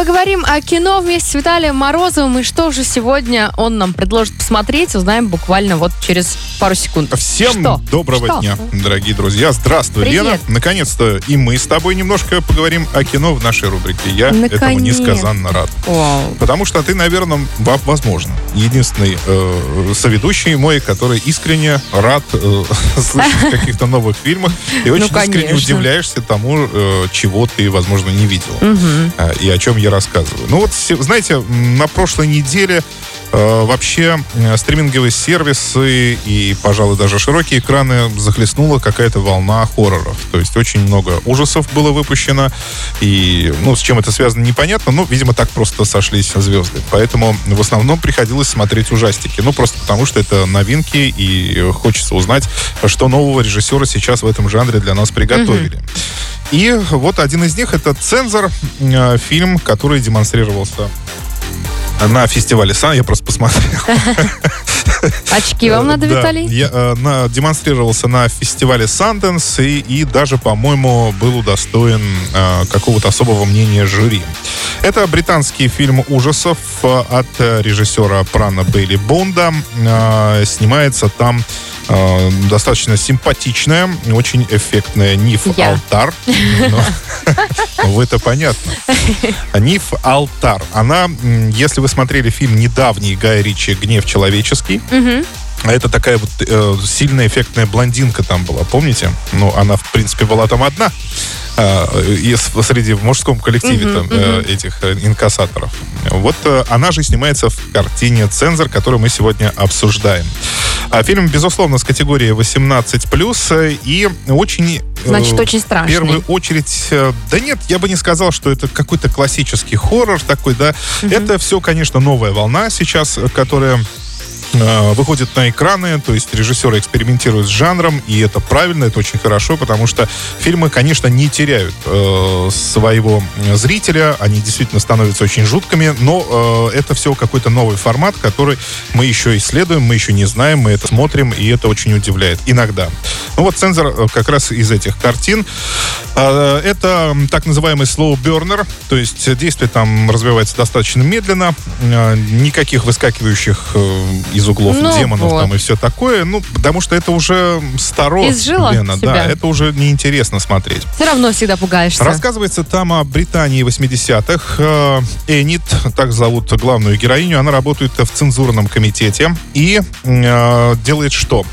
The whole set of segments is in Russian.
Поговорим о кино вместе с Виталием Морозовым. И что же сегодня он нам предложит посмотреть, узнаем буквально вот через пару секунд. Всем Что? доброго Что? дня, дорогие друзья. Здравствуй, Привет. Лена. Наконец-то и мы с тобой немножко поговорим о кино в нашей рубрике. Я этому Наконец. несказанно рад. Вау. Потому что ты, наверное, во- возможно, единственный э, соведущий мой, который искренне рад э, слышать о каких-то новых фильмах и очень искренне Ну, конечно. удивляешься тому, э, чего ты, возможно, не видел. Мгм. э, и о чем я рассказываю. Ну вот, знаете, на прошлой неделе э, вообще э, стриминговые сервисы и, пожалуй, даже широкие экраны захлестнула какая-то волна хорроров. То есть очень много ужасов было выпущено. И, ну, с чем это связано, непонятно. Но, видимо, так просто сошлись звезды. Поэтому в основном приходилось смотреть ужастики. Ну, просто потому, что это новинки, и э, хочется узнать, что нового режиссера сейчас в этом жанре для нас приготовили. И вот один из них это «Цензор», э, фильм, который демонстрировался на фестивале Сан. Я просто посмотрел. Очки вам надо, Да, Виталий? Я э, на- демонстрировался на фестивале Санденс и, и даже, по-моему, был удостоен э, какого-то особого мнения жюри. Это британский фильм ужасов э, от э, режиссера Прана Бейли Бонда. Э, Снимается там э, достаточно симпатичная, очень эффектная Ниф Я. Алтар. Ну, вы это понятно. Ниф Алтар. Она, если вы смотрели фильм недавний Гая Ричи «Гнев человеческий». А это такая вот э, сильная эффектная блондинка там была, помните? Ну, она, в принципе, была там одна. э, и с- среди в мужском коллективе Мгм, там, э, этих э, инкассаторов. Вот э, она же снимается в картине «Цензор», которую мы сегодня обсуждаем. А фильм, безусловно, с категории 18+, э, и очень... э, Значит, очень в страшный. первую очередь, э, да нет, я бы не сказал, что это какой-то классический хоррор такой, да. Это все, конечно, новая волна сейчас, которая выходит на экраны, то есть режиссеры экспериментируют с жанром, и это правильно, это очень хорошо, потому что фильмы, конечно, не теряют э, своего зрителя, они действительно становятся очень жуткими, но э, это все какой-то новый формат, который мы еще исследуем, мы еще не знаем, мы это смотрим, и это очень удивляет иногда. Ну вот «Цензор» э, как раз из этих картин. Э, Это так называемый slow burner, то есть действие там развивается достаточно медленно, э, никаких выскакивающих э, из углов Ну демонов вот. там и все такое, ну, потому что это уже старо, Изжило Лена, себя. да, это уже неинтересно смотреть. Все равно всегда пугаешься. Рассказывается там о Британии 80-х. Э, Энит, так зовут главную героиню, она работает в цензурном комитете и э, делает что?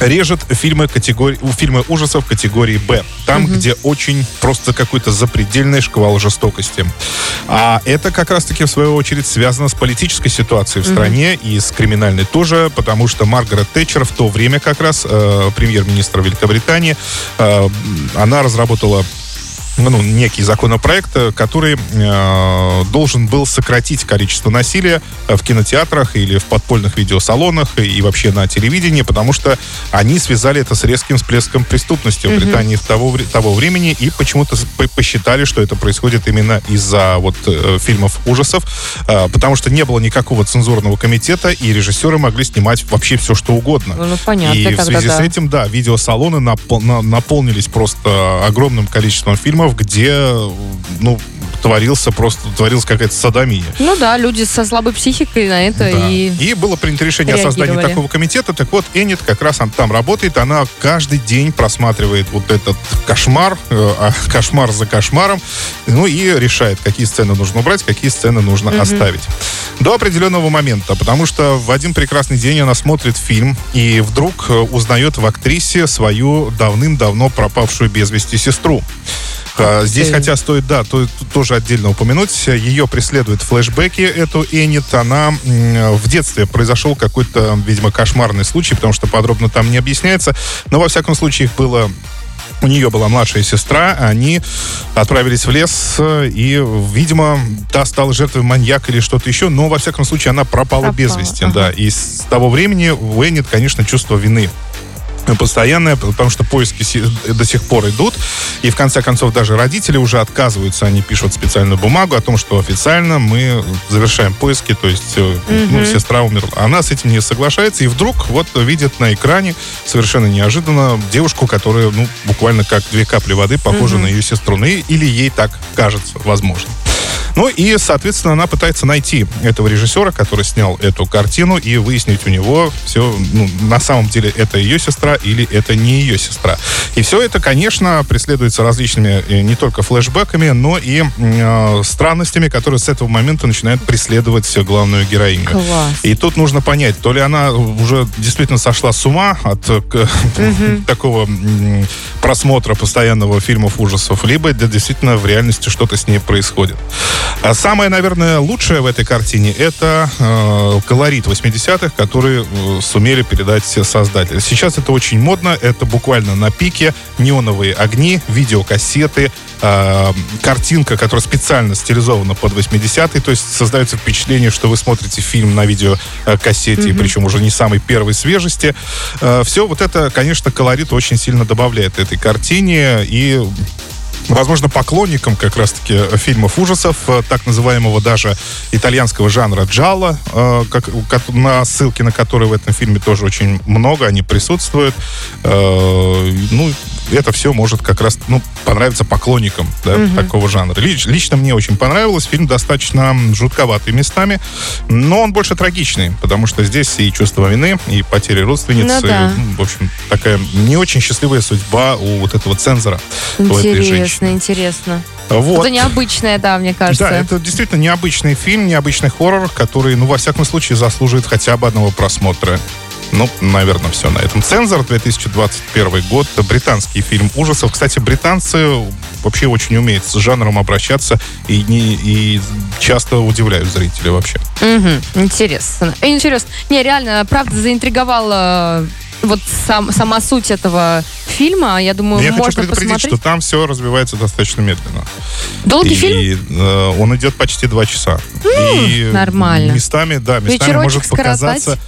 Режет фильмы, категории, фильмы ужасов категории Б. Там, где очень просто какой-то запредельный шквал жестокости. А это как раз-таки, в свою очередь, связано с политической ситуацией в стране и с криминальной тоже, потому что Маргарет Тэтчер в то время как раз, э, премьер-министр Великобритании, э, она разработала ну, некий законопроект, э, который э, должен был сократить количество насилия э, в кинотеатрах или в подпольных видеосалонах и вообще на телевидении, потому что они связали это с резким всплеском преступности в Британии того, того времени и почему-то посчитали, что это происходит именно из-за вот э, фильмов ужасов, э, потому что не было никакого цензурного комитета и режиссеры могли снимать вообще все, что угодно. Ну, понятно, И в связи да. с этим, да, видеосалоны напол- на- наполнились просто огромным количеством фильмов, где, ну, творился просто, творилась какая-то садомия. Ну да, люди со слабой психикой на это Да. и... было принято решение о создании такого комитета. Так вот, Энит как раз там работает. Она каждый день просматривает вот этот кошмар, э, а, кошмар за кошмаром, ну и решает, какие сцены нужно убрать, какие сцены нужно оставить. До определенного момента, потому что в один прекрасный день она смотрит фильм и вдруг э, узнает в актрисе свою давным-давно пропавшую без вести сестру. А, Здесь, хотя стоит, да, то, то- тоже отдельно упомянуть, ее преследуют флешбеки, эту Энит. Она в детстве произошел какой-то, видимо, кошмарный случай, потому что подробно там не объясняется. Но, во всяком случае, их было у нее была младшая сестра, они отправились в лес, и, видимо, та стала жертвой маньяка или что-то еще, но, во всяком случае, она пропала, без Пропала, вести, ага. да. И с того времени у Эннет, конечно, чувство вины постоянная, потому что поиски до сих пор идут. И в конце концов даже родители уже отказываются, они пишут специальную бумагу о том, что официально мы завершаем поиски, то есть э, ну, сестра умерла. Она с этим не соглашается, и вдруг вот видит на экране совершенно неожиданно девушку, которая ну, буквально как две капли воды похожа на ее сестру. Ну, или ей так кажется, возможно. Ну и, соответственно, она пытается найти этого режиссера, который снял эту картину, и выяснить у него все, ну, на самом деле это ее сестра или это не ее сестра. И все это, конечно, преследуется различными э, не только флешбэками, но и э, странностями, которые с этого момента начинают преследовать главную героиню. Класс. И тут нужно понять, то ли она уже действительно сошла с ума от э, такого просмотра постоянного фильмов ужасов, либо действительно в реальности что-то с ней происходит. А самое, наверное, лучшее в этой картине это э, колорит 80-х, который э, сумели передать все создатели. Сейчас это очень модно, это буквально на пике, неоновые огни, видеокассеты, э, картинка, которая специально стилизована под 80-е, то есть создается впечатление, что вы смотрите фильм на видеокассете, причем уже не самой первой свежести. все вот это, конечно, колорит очень сильно добавляет этой картине, и возможно, поклонникам как раз-таки фильмов ужасов, э, так называемого даже итальянского жанра джалла, э, как, на ссылки на которые в этом фильме тоже очень много, они присутствуют. Э, Ну, это все может как раз ну, понравиться поклонникам да, такого жанра. Лич- лично мне очень понравилось. Фильм достаточно жутковатый местами, но он больше трагичный, потому что здесь и чувство вины, и потери родственницы. Ну да. ну, в общем, такая не очень счастливая судьба у вот этого цензора. Интересно, интересно. Вот. Это необычное, да, мне кажется. Да, это действительно необычный фильм, необычный хоррор, который, ну, во всяком случае, заслуживает хотя бы одного просмотра. Ну, наверное, все на этом. «Цензор», 2021 год, британский фильм ужасов. Кстати, британцы вообще очень умеют с жанром обращаться и, не, и часто удивляют зрителей вообще. Мгм, Интересно. Интересно. Не, реально, правда, заинтриговала э, вот сам, сама суть этого фильма. Я думаю, Я хочу можно предупредить, посмотреть. что там все развивается достаточно медленно. Долгий и, фильм? э, он идет почти два часа. и нормально. Местами, да, местами Вечерочек может показаться, скоротать.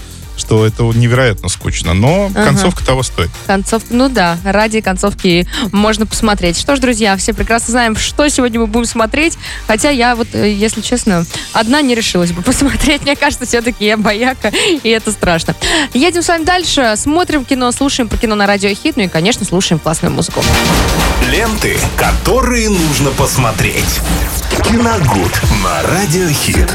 Что это невероятно скучно. Но Ага. концовка того стоит. Концовка, ну да, ради концовки можно посмотреть. Что ж, друзья, все прекрасно знаем, что сегодня мы будем смотреть. Хотя я вот, э, если честно, одна не решилась бы посмотреть. Мне кажется, все-таки я бояка, и это страшно. Едем с вами дальше, смотрим кино, слушаем про кино на радио Хит, ну и, конечно, слушаем классную музыку. Ленты, которые нужно посмотреть. Киногуд на Радиохит.